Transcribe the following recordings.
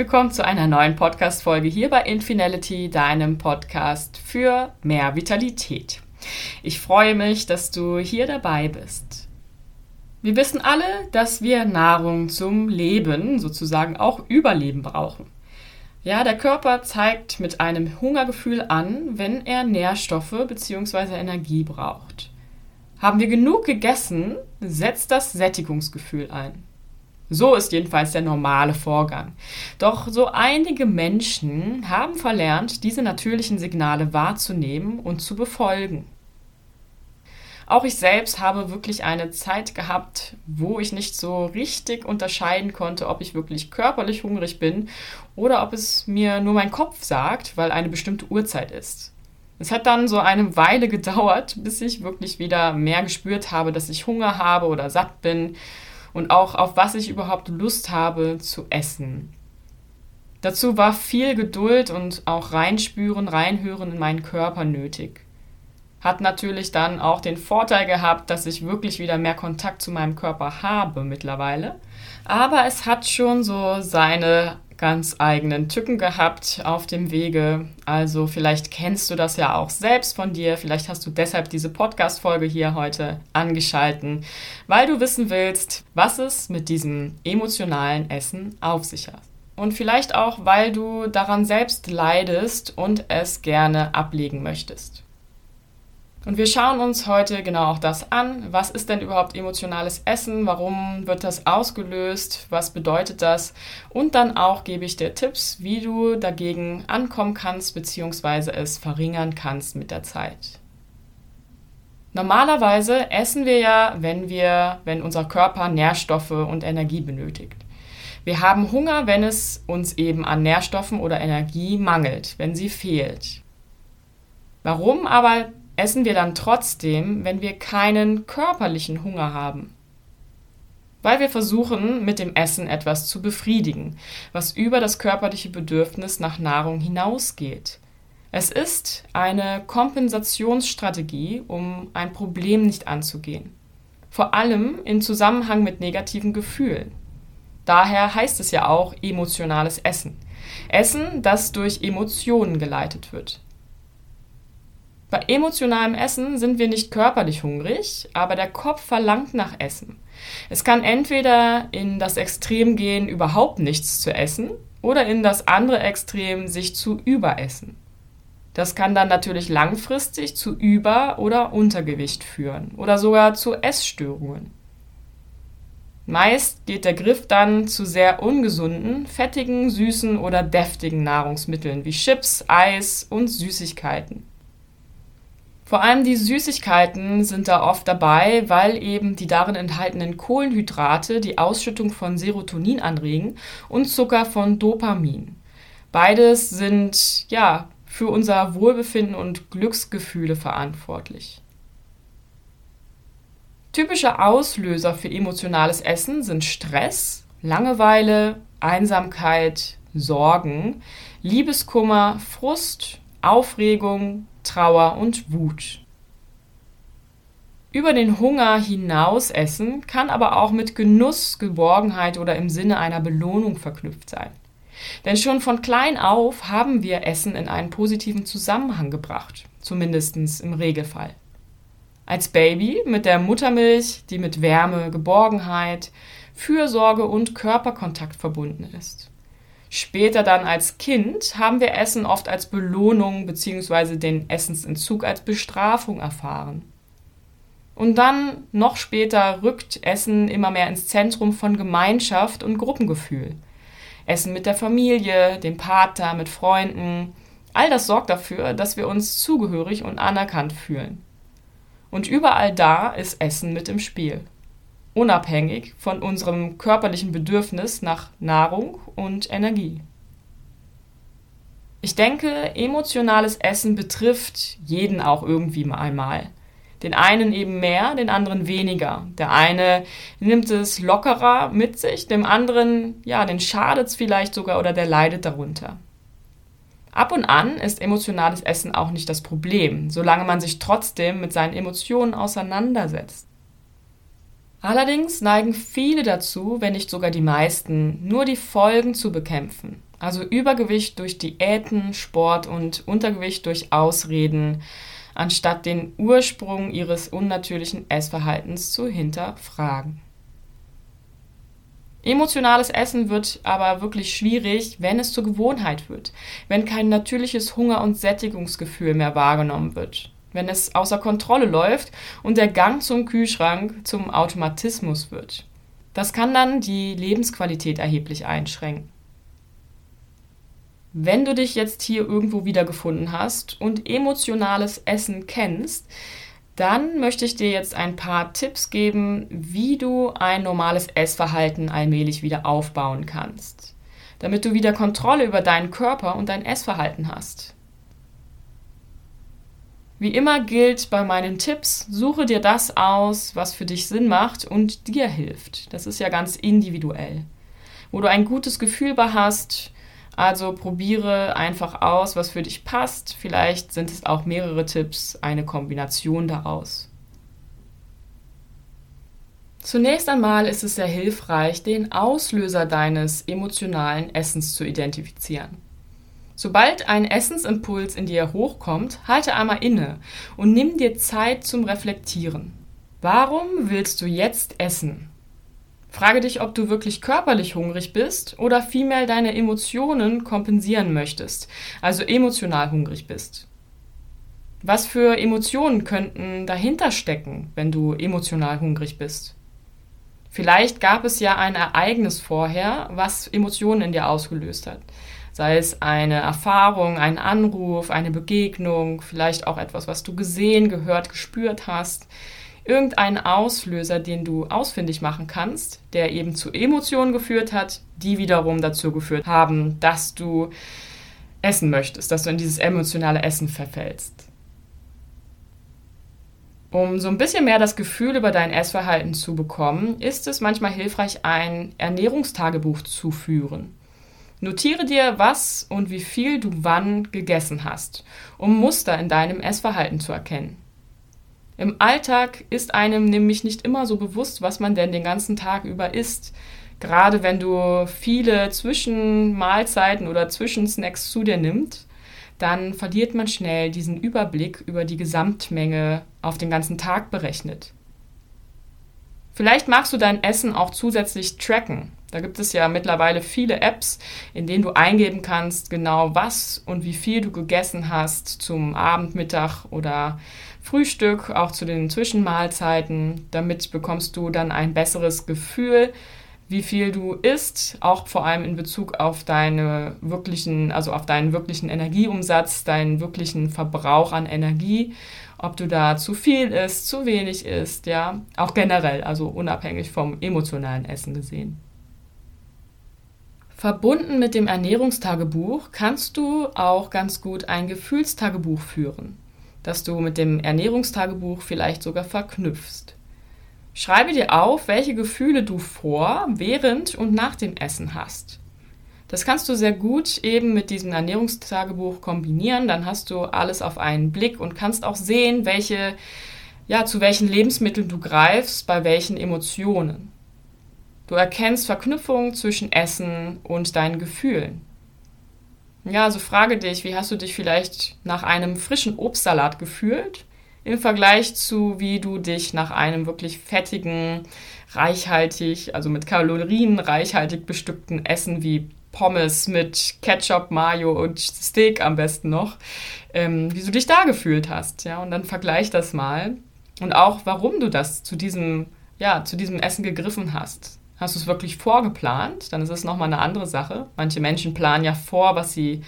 willkommen zu einer neuen Podcast-Folge hier bei Infinality, deinem Podcast für mehr Vitalität. Ich freue mich, dass du hier dabei bist. Wir wissen alle, dass wir Nahrung zum Leben, sozusagen auch Überleben brauchen. Ja, der Körper zeigt mit einem Hungergefühl an, wenn er Nährstoffe bzw. Energie braucht. Haben wir genug gegessen, setzt das Sättigungsgefühl ein. So ist jedenfalls der normale Vorgang. Doch so einige Menschen haben verlernt, diese natürlichen Signale wahrzunehmen und zu befolgen. Auch ich selbst habe wirklich eine Zeit gehabt, wo ich nicht so richtig unterscheiden konnte, ob ich wirklich körperlich hungrig bin oder ob es mir nur mein Kopf sagt, weil eine bestimmte Uhrzeit ist. Es hat dann so eine Weile gedauert, bis ich wirklich wieder mehr gespürt habe, dass ich Hunger habe oder satt bin und auch auf was ich überhaupt Lust habe zu essen. Dazu war viel Geduld und auch reinspüren, reinhören in meinen Körper nötig. Hat natürlich dann auch den Vorteil gehabt, dass ich wirklich wieder mehr Kontakt zu meinem Körper habe mittlerweile. Aber es hat schon so seine ganz eigenen Tücken gehabt auf dem Wege. Also vielleicht kennst du das ja auch selbst von dir. Vielleicht hast du deshalb diese Podcast-Folge hier heute angeschalten, weil du wissen willst, was es mit diesem emotionalen Essen auf sich hat. Und vielleicht auch, weil du daran selbst leidest und es gerne ablegen möchtest. Und wir schauen uns heute genau auch das an. Was ist denn überhaupt emotionales Essen? Warum wird das ausgelöst? Was bedeutet das? Und dann auch gebe ich dir Tipps, wie du dagegen ankommen kannst bzw. es verringern kannst mit der Zeit. Normalerweise essen wir ja, wenn wir, wenn unser Körper Nährstoffe und Energie benötigt. Wir haben Hunger, wenn es uns eben an Nährstoffen oder Energie mangelt, wenn sie fehlt. Warum aber essen wir dann trotzdem, wenn wir keinen körperlichen Hunger haben. Weil wir versuchen, mit dem Essen etwas zu befriedigen, was über das körperliche Bedürfnis nach Nahrung hinausgeht. Es ist eine Kompensationsstrategie, um ein Problem nicht anzugehen. Vor allem in Zusammenhang mit negativen Gefühlen. Daher heißt es ja auch emotionales Essen. Essen, das durch Emotionen geleitet wird. Bei emotionalem Essen sind wir nicht körperlich hungrig, aber der Kopf verlangt nach Essen. Es kann entweder in das Extrem gehen, überhaupt nichts zu essen, oder in das andere Extrem, sich zu überessen. Das kann dann natürlich langfristig zu Über- oder Untergewicht führen oder sogar zu Essstörungen. Meist geht der Griff dann zu sehr ungesunden, fettigen, süßen oder deftigen Nahrungsmitteln wie Chips, Eis und Süßigkeiten. Vor allem die Süßigkeiten sind da oft dabei, weil eben die darin enthaltenen Kohlenhydrate die Ausschüttung von Serotonin anregen und Zucker von Dopamin. Beides sind ja für unser Wohlbefinden und Glücksgefühle verantwortlich. Typische Auslöser für emotionales Essen sind Stress, Langeweile, Einsamkeit, Sorgen, Liebeskummer, Frust, Aufregung, Trauer und Wut. Über den Hunger hinaus essen kann aber auch mit Genuss, Geborgenheit oder im Sinne einer Belohnung verknüpft sein. Denn schon von klein auf haben wir Essen in einen positiven Zusammenhang gebracht, zumindest im Regelfall. Als Baby mit der Muttermilch, die mit Wärme, Geborgenheit, Fürsorge und Körperkontakt verbunden ist. Später dann als Kind haben wir Essen oft als Belohnung bzw. den Essensentzug als Bestrafung erfahren. Und dann, noch später, rückt Essen immer mehr ins Zentrum von Gemeinschaft und Gruppengefühl. Essen mit der Familie, dem Partner, mit Freunden. All das sorgt dafür, dass wir uns zugehörig und anerkannt fühlen. Und überall da ist Essen mit im Spiel unabhängig von unserem körperlichen Bedürfnis nach Nahrung und Energie. Ich denke, emotionales Essen betrifft jeden auch irgendwie einmal. Den einen eben mehr, den anderen weniger. Der eine nimmt es lockerer mit sich, dem anderen, ja, den schadet es vielleicht sogar oder der leidet darunter. Ab und an ist emotionales Essen auch nicht das Problem, solange man sich trotzdem mit seinen Emotionen auseinandersetzt. Allerdings neigen viele dazu, wenn nicht sogar die meisten, nur die Folgen zu bekämpfen, Also Übergewicht durch Diäten, Sport und Untergewicht durch Ausreden, anstatt den Ursprung ihres unnatürlichen Essverhaltens zu hinterfragen. Emotionales Essen wird aber wirklich schwierig, wenn es zur Gewohnheit wird, wenn kein natürliches Hunger- und Sättigungsgefühl mehr wahrgenommen wird, wenn es außer Kontrolle läuft und der Gang zum Kühlschrank zum Automatismus wird. Das kann dann die Lebensqualität erheblich einschränken. Wenn du dich jetzt hier irgendwo wiedergefunden hast und emotionales Essen kennst, dann möchte ich dir jetzt ein paar Tipps geben, wie du ein normales Essverhalten allmählich wieder aufbauen kannst, damit du wieder Kontrolle über deinen Körper und dein Essverhalten hast. Wie immer gilt bei meinen Tipps, suche dir das aus, was für dich Sinn macht und dir hilft. Das ist ja ganz individuell. Wo du ein gutes Gefühl bei hast, also probiere einfach aus, was für dich passt. Vielleicht sind es auch mehrere Tipps, eine Kombination daraus. Zunächst einmal ist es sehr hilfreich, den Auslöser deines emotionalen Essens zu identifizieren. Sobald ein Essensimpuls in dir hochkommt, halte einmal inne und nimm dir Zeit zum Reflektieren. Warum willst du jetzt essen? Frage dich, ob du wirklich körperlich hungrig bist oder vielmehr deine Emotionen kompensieren möchtest, also emotional hungrig bist. Was für Emotionen könnten dahinter stecken, wenn du emotional hungrig bist? Vielleicht gab es ja ein Ereignis vorher, was Emotionen in dir ausgelöst hat. Sei es eine Erfahrung, ein Anruf, eine Begegnung, vielleicht auch etwas, was du gesehen, gehört, gespürt hast irgendeinen Auslöser, den du ausfindig machen kannst, der eben zu Emotionen geführt hat, die wiederum dazu geführt haben, dass du essen möchtest, dass du in dieses emotionale Essen verfällst. Um so ein bisschen mehr das Gefühl über dein Essverhalten zu bekommen, ist es manchmal hilfreich, ein Ernährungstagebuch zu führen. Notiere dir, was und wie viel du wann gegessen hast, um Muster in deinem Essverhalten zu erkennen. Im Alltag ist einem nämlich nicht immer so bewusst, was man denn den ganzen Tag über isst. Gerade wenn du viele Zwischenmahlzeiten oder Zwischensnacks zu dir nimmst, dann verliert man schnell diesen Überblick über die Gesamtmenge auf den ganzen Tag berechnet. Vielleicht magst du dein Essen auch zusätzlich tracken. Da gibt es ja mittlerweile viele Apps, in denen du eingeben kannst, genau was und wie viel du gegessen hast zum Abend, Mittag oder Frühstück, auch zu den Zwischenmahlzeiten. Damit bekommst du dann ein besseres Gefühl, wie viel du isst, auch vor allem in Bezug auf deine wirklichen, also auf deinen wirklichen Energieumsatz, deinen wirklichen Verbrauch an Energie, ob du da zu viel isst, zu wenig isst, ja, auch generell, also unabhängig vom emotionalen Essen gesehen. Verbunden mit dem Ernährungstagebuch kannst du auch ganz gut ein Gefühlstagebuch führen das du mit dem Ernährungstagebuch vielleicht sogar verknüpfst. Schreibe dir auf, welche Gefühle du vor, während und nach dem Essen hast. Das kannst du sehr gut eben mit diesem Ernährungstagebuch kombinieren. Dann hast du alles auf einen Blick und kannst auch sehen, welche, ja, zu welchen Lebensmitteln du greifst, bei welchen Emotionen. Du erkennst Verknüpfungen zwischen Essen und deinen Gefühlen. Ja, also frage dich, wie hast du dich vielleicht nach einem frischen Obstsalat gefühlt im Vergleich zu, wie du dich nach einem wirklich fettigen, reichhaltig, also mit Kalorien reichhaltig bestückten Essen wie Pommes mit Ketchup, Mayo und Steak am besten noch, ähm, wie du dich da gefühlt hast. Ja, und dann vergleich das mal und auch, warum du das zu diesem, ja, zu diesem Essen gegriffen hast. Hast du es wirklich vorgeplant? Dann ist es nochmal eine andere Sache. Manche Menschen planen ja vor, was sie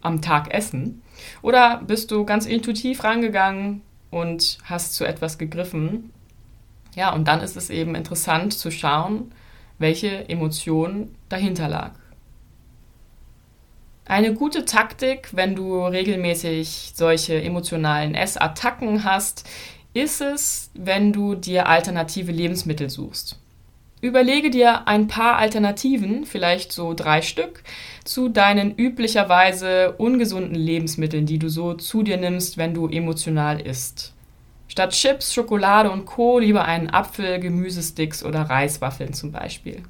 am Tag essen. Oder bist du ganz intuitiv rangegangen und hast zu etwas gegriffen? Ja, und dann ist es eben interessant zu schauen, welche Emotion dahinter lag. Eine gute Taktik, wenn du regelmäßig solche emotionalen Essattacken hast, ist es, wenn du dir alternative Lebensmittel suchst. Überlege dir ein paar Alternativen, vielleicht so drei Stück, zu deinen üblicherweise ungesunden Lebensmitteln, die du so zu dir nimmst, wenn du emotional isst. Statt Chips, Schokolade und Co. lieber einen Apfel, Gemüsesticks oder Reiswaffeln zum Beispiel.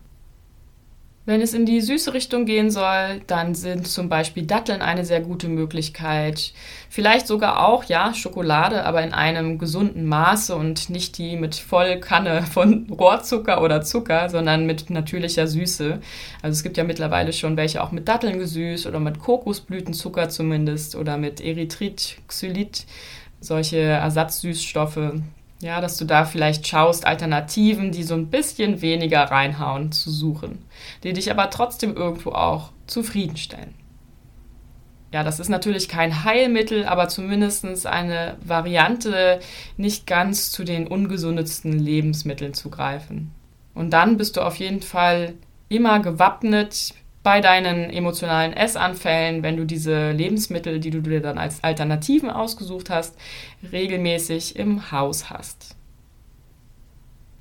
Wenn es in die süße Richtung gehen soll, dann sind zum Beispiel Datteln eine sehr gute Möglichkeit. Vielleicht sogar auch, ja, Schokolade, aber in einem gesunden Maße und nicht die mit Vollkanne von Rohrzucker oder Zucker, sondern mit natürlicher Süße. Also es gibt ja mittlerweile schon welche auch mit Datteln gesüßt oder mit Kokosblütenzucker zumindest oder mit Erythrit, Xylit, solche Ersatzsüßstoffe ja, dass du da vielleicht schaust, Alternativen, die so ein bisschen weniger reinhauen, zu suchen, die dich aber trotzdem irgendwo auch zufriedenstellen. Ja, das ist natürlich kein Heilmittel, aber zumindest eine Variante, nicht ganz zu den ungesundetsten Lebensmitteln zu greifen. Und dann bist du auf jeden Fall immer gewappnet bei deinen emotionalen Essanfällen, wenn du diese Lebensmittel, die du dir dann als Alternativen ausgesucht hast, regelmäßig im Haus hast.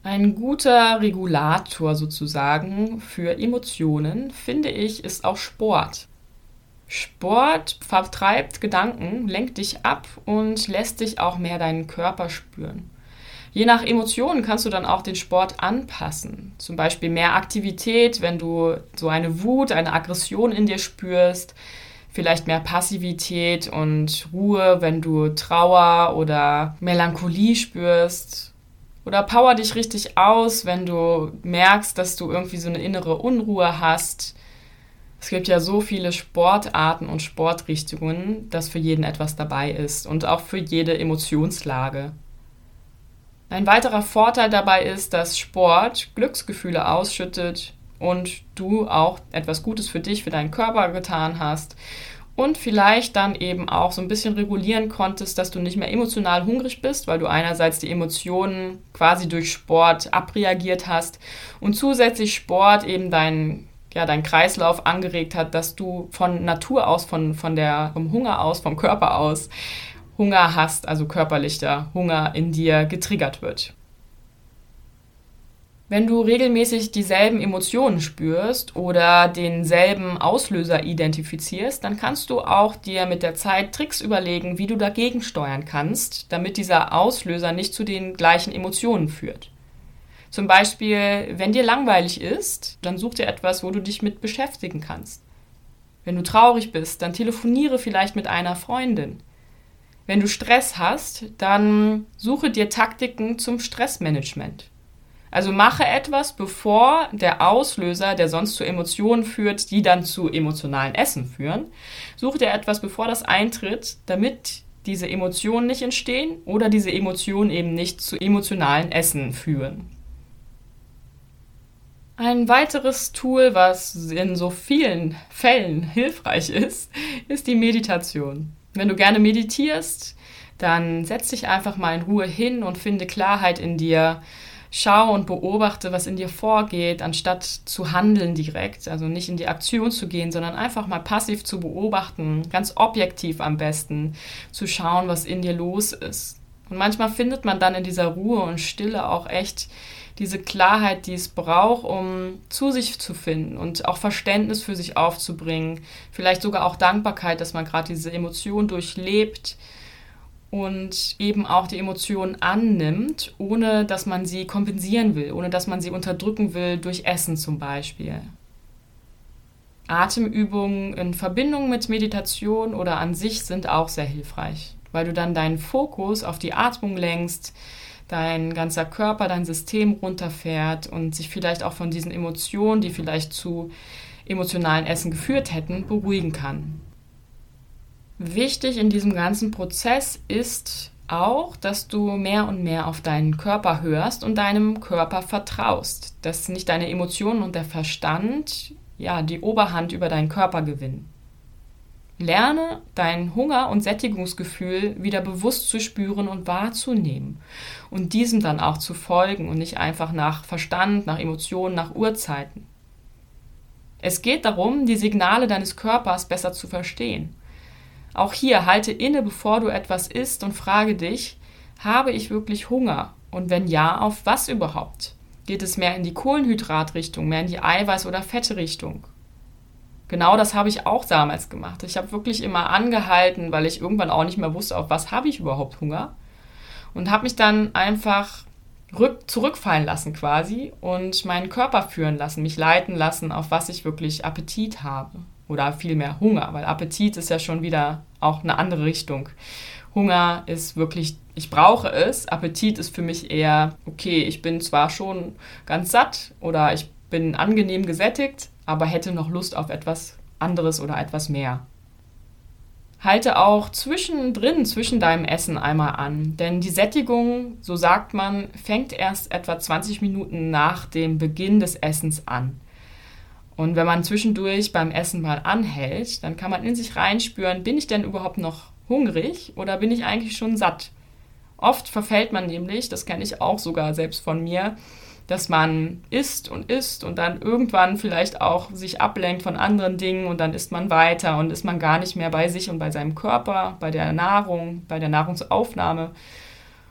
Ein guter Regulator sozusagen für Emotionen, finde ich, ist auch Sport. Sport vertreibt Gedanken, lenkt dich ab und lässt dich auch mehr deinen Körper spüren. Je nach Emotionen kannst du dann auch den Sport anpassen. Zum Beispiel mehr Aktivität, wenn du so eine Wut, eine Aggression in dir spürst. Vielleicht mehr Passivität und Ruhe, wenn du Trauer oder Melancholie spürst. Oder power dich richtig aus, wenn du merkst, dass du irgendwie so eine innere Unruhe hast. Es gibt ja so viele Sportarten und Sportrichtungen, dass für jeden etwas dabei ist und auch für jede Emotionslage. Ein weiterer Vorteil dabei ist, dass Sport Glücksgefühle ausschüttet und du auch etwas Gutes für dich, für deinen Körper getan hast und vielleicht dann eben auch so ein bisschen regulieren konntest, dass du nicht mehr emotional hungrig bist, weil du einerseits die Emotionen quasi durch Sport abreagiert hast und zusätzlich Sport eben deinen ja, dein Kreislauf angeregt hat, dass du von Natur aus, von, von der, vom Hunger aus, vom Körper aus Hunger hast, also körperlicher Hunger in dir getriggert wird. Wenn du regelmäßig dieselben Emotionen spürst oder denselben Auslöser identifizierst, dann kannst du auch dir mit der Zeit Tricks überlegen, wie du dagegen steuern kannst, damit dieser Auslöser nicht zu den gleichen Emotionen führt. Zum Beispiel, wenn dir langweilig ist, dann such dir etwas, wo du dich mit beschäftigen kannst. Wenn du traurig bist, dann telefoniere vielleicht mit einer Freundin. Wenn du Stress hast, dann suche dir Taktiken zum Stressmanagement. Also mache etwas, bevor der Auslöser, der sonst zu Emotionen führt, die dann zu emotionalen Essen führen. Suche dir etwas, bevor das eintritt, damit diese Emotionen nicht entstehen oder diese Emotionen eben nicht zu emotionalen Essen führen. Ein weiteres Tool, was in so vielen Fällen hilfreich ist, ist die Meditation. Wenn du gerne meditierst, dann setz dich einfach mal in Ruhe hin und finde Klarheit in dir. Schau und beobachte, was in dir vorgeht, anstatt zu handeln direkt, also nicht in die Aktion zu gehen, sondern einfach mal passiv zu beobachten, ganz objektiv am besten, zu schauen, was in dir los ist. Und manchmal findet man dann in dieser Ruhe und Stille auch echt diese Klarheit, die es braucht, um zu sich zu finden und auch Verständnis für sich aufzubringen. Vielleicht sogar auch Dankbarkeit, dass man gerade diese Emotion durchlebt und eben auch die Emotionen annimmt, ohne dass man sie kompensieren will, ohne dass man sie unterdrücken will durch Essen zum Beispiel. Atemübungen in Verbindung mit Meditation oder an sich sind auch sehr hilfreich, weil du dann deinen Fokus auf die Atmung lenkst, dein ganzer Körper, dein System runterfährt und sich vielleicht auch von diesen Emotionen, die vielleicht zu emotionalen Essen geführt hätten, beruhigen kann. Wichtig in diesem ganzen Prozess ist auch, dass du mehr und mehr auf deinen Körper hörst und deinem Körper vertraust, dass nicht deine Emotionen und der Verstand ja die Oberhand über deinen Körper gewinnen. Lerne dein Hunger- und Sättigungsgefühl wieder bewusst zu spüren und wahrzunehmen und diesem dann auch zu folgen und nicht einfach nach Verstand, nach Emotionen, nach Uhrzeiten. Es geht darum, die Signale deines Körpers besser zu verstehen. Auch hier halte inne, bevor du etwas isst und frage dich, habe ich wirklich Hunger? Und wenn ja, auf was überhaupt? Geht es mehr in die Kohlenhydratrichtung, mehr in die Eiweiß- oder Fette-Richtung? Genau das habe ich auch damals gemacht. Ich habe wirklich immer angehalten, weil ich irgendwann auch nicht mehr wusste, auf was habe ich überhaupt Hunger. Und habe mich dann einfach rück, zurückfallen lassen quasi und meinen Körper führen lassen, mich leiten lassen, auf was ich wirklich Appetit habe. Oder vielmehr Hunger, weil Appetit ist ja schon wieder auch eine andere Richtung. Hunger ist wirklich, ich brauche es. Appetit ist für mich eher, okay, ich bin zwar schon ganz satt oder ich bin angenehm gesättigt, aber hätte noch Lust auf etwas anderes oder etwas mehr. Halte auch zwischendrin, zwischen deinem Essen einmal an, denn die Sättigung, so sagt man, fängt erst etwa 20 Minuten nach dem Beginn des Essens an. Und wenn man zwischendurch beim Essen mal anhält, dann kann man in sich reinspüren, bin ich denn überhaupt noch hungrig oder bin ich eigentlich schon satt? Oft verfällt man nämlich, das kenne ich auch sogar selbst von mir, dass man isst und isst und dann irgendwann vielleicht auch sich ablenkt von anderen Dingen und dann isst man weiter und ist man gar nicht mehr bei sich und bei seinem Körper, bei der Nahrung, bei der Nahrungsaufnahme.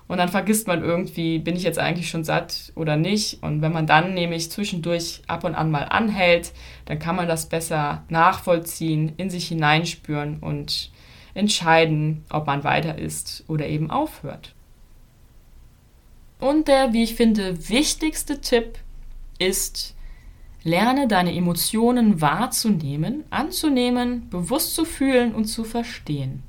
Und dann vergisst man irgendwie, bin ich jetzt eigentlich schon satt oder nicht. Und wenn man dann nämlich zwischendurch ab und an mal anhält, dann kann man das besser nachvollziehen, in sich hineinspüren und entscheiden, ob man weiter isst oder eben aufhört. Und der, wie ich finde, wichtigste Tipp ist, lerne deine Emotionen wahrzunehmen, anzunehmen, bewusst zu fühlen und zu verstehen.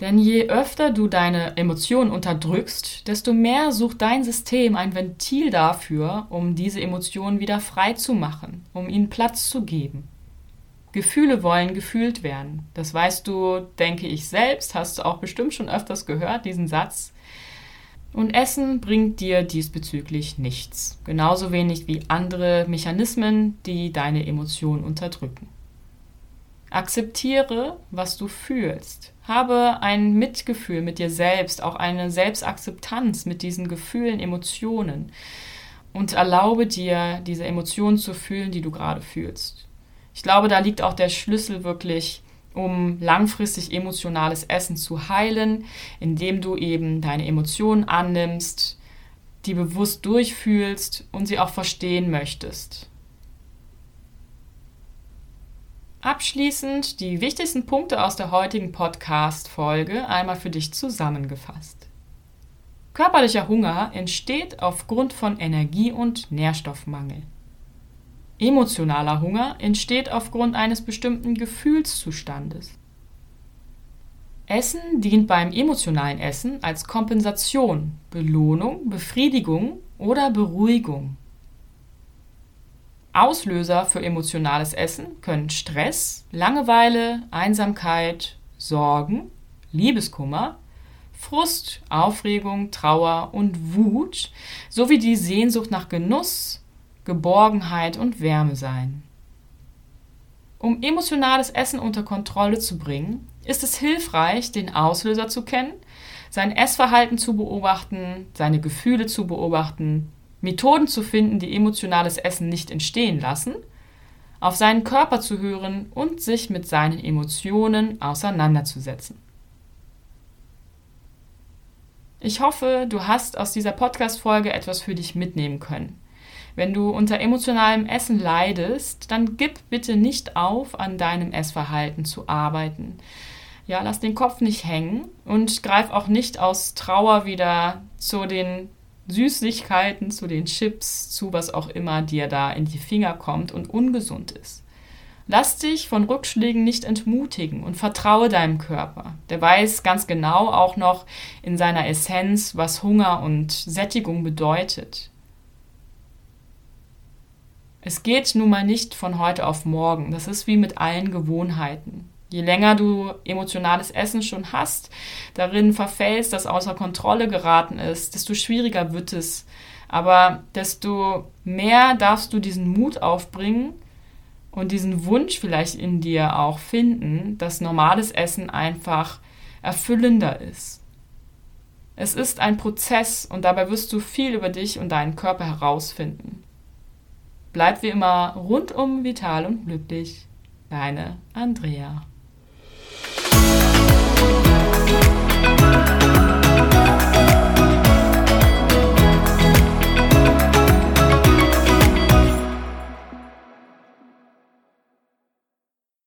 Denn je öfter du deine Emotionen unterdrückst, desto mehr sucht dein System ein Ventil dafür, um diese Emotionen wieder frei zu machen, um ihnen Platz zu geben. Gefühle wollen gefühlt werden. Das weißt du, denke ich selbst, hast du auch bestimmt schon öfters gehört, diesen Satz. Und Essen bringt dir diesbezüglich nichts. Genauso wenig wie andere Mechanismen, die deine Emotionen unterdrücken. Akzeptiere, was du fühlst. Habe ein Mitgefühl mit dir selbst, auch eine Selbstakzeptanz mit diesen Gefühlen, Emotionen. Und erlaube dir, diese Emotionen zu fühlen, die du gerade fühlst. Ich glaube, da liegt auch der Schlüssel wirklich um langfristig emotionales Essen zu heilen, indem du eben deine Emotionen annimmst, die bewusst durchfühlst und sie auch verstehen möchtest. Abschließend die wichtigsten Punkte aus der heutigen Podcast-Folge einmal für dich zusammengefasst. Körperlicher Hunger entsteht aufgrund von Energie- und Nährstoffmangel. Emotionaler Hunger entsteht aufgrund eines bestimmten Gefühlszustandes. Essen dient beim emotionalen Essen als Kompensation, Belohnung, Befriedigung oder Beruhigung. Auslöser für emotionales Essen können Stress, Langeweile, Einsamkeit, Sorgen, Liebeskummer, Frust, Aufregung, Trauer und Wut sowie die Sehnsucht nach Genuss, Geborgenheit und Wärme sein. Um emotionales Essen unter Kontrolle zu bringen, ist es hilfreich, den Auslöser zu kennen, sein Essverhalten zu beobachten, seine Gefühle zu beobachten, Methoden zu finden, die emotionales Essen nicht entstehen lassen, auf seinen Körper zu hören und sich mit seinen Emotionen auseinanderzusetzen. Ich hoffe, du hast aus dieser Podcast-Folge etwas für dich mitnehmen können. Wenn du unter emotionalem Essen leidest, dann gib bitte nicht auf, an deinem Essverhalten zu arbeiten. Ja, lass den Kopf nicht hängen und greif auch nicht aus Trauer wieder zu den Süßigkeiten, zu den Chips, zu was auch immer dir da in die Finger kommt und ungesund ist. Lass dich von Rückschlägen nicht entmutigen und vertraue deinem Körper. Der weiß ganz genau auch noch in seiner Essenz, was Hunger und Sättigung bedeutet. Es geht nun mal nicht von heute auf morgen. Das ist wie mit allen Gewohnheiten. Je länger du emotionales Essen schon hast, darin verfällst, das außer Kontrolle geraten ist, desto schwieriger wird es. Aber desto mehr darfst du diesen Mut aufbringen und diesen Wunsch vielleicht in dir auch finden, dass normales Essen einfach erfüllender ist. Es ist ein Prozess und dabei wirst du viel über dich und deinen Körper herausfinden. Bleib wie immer rundum vital und glücklich. Deine Andrea.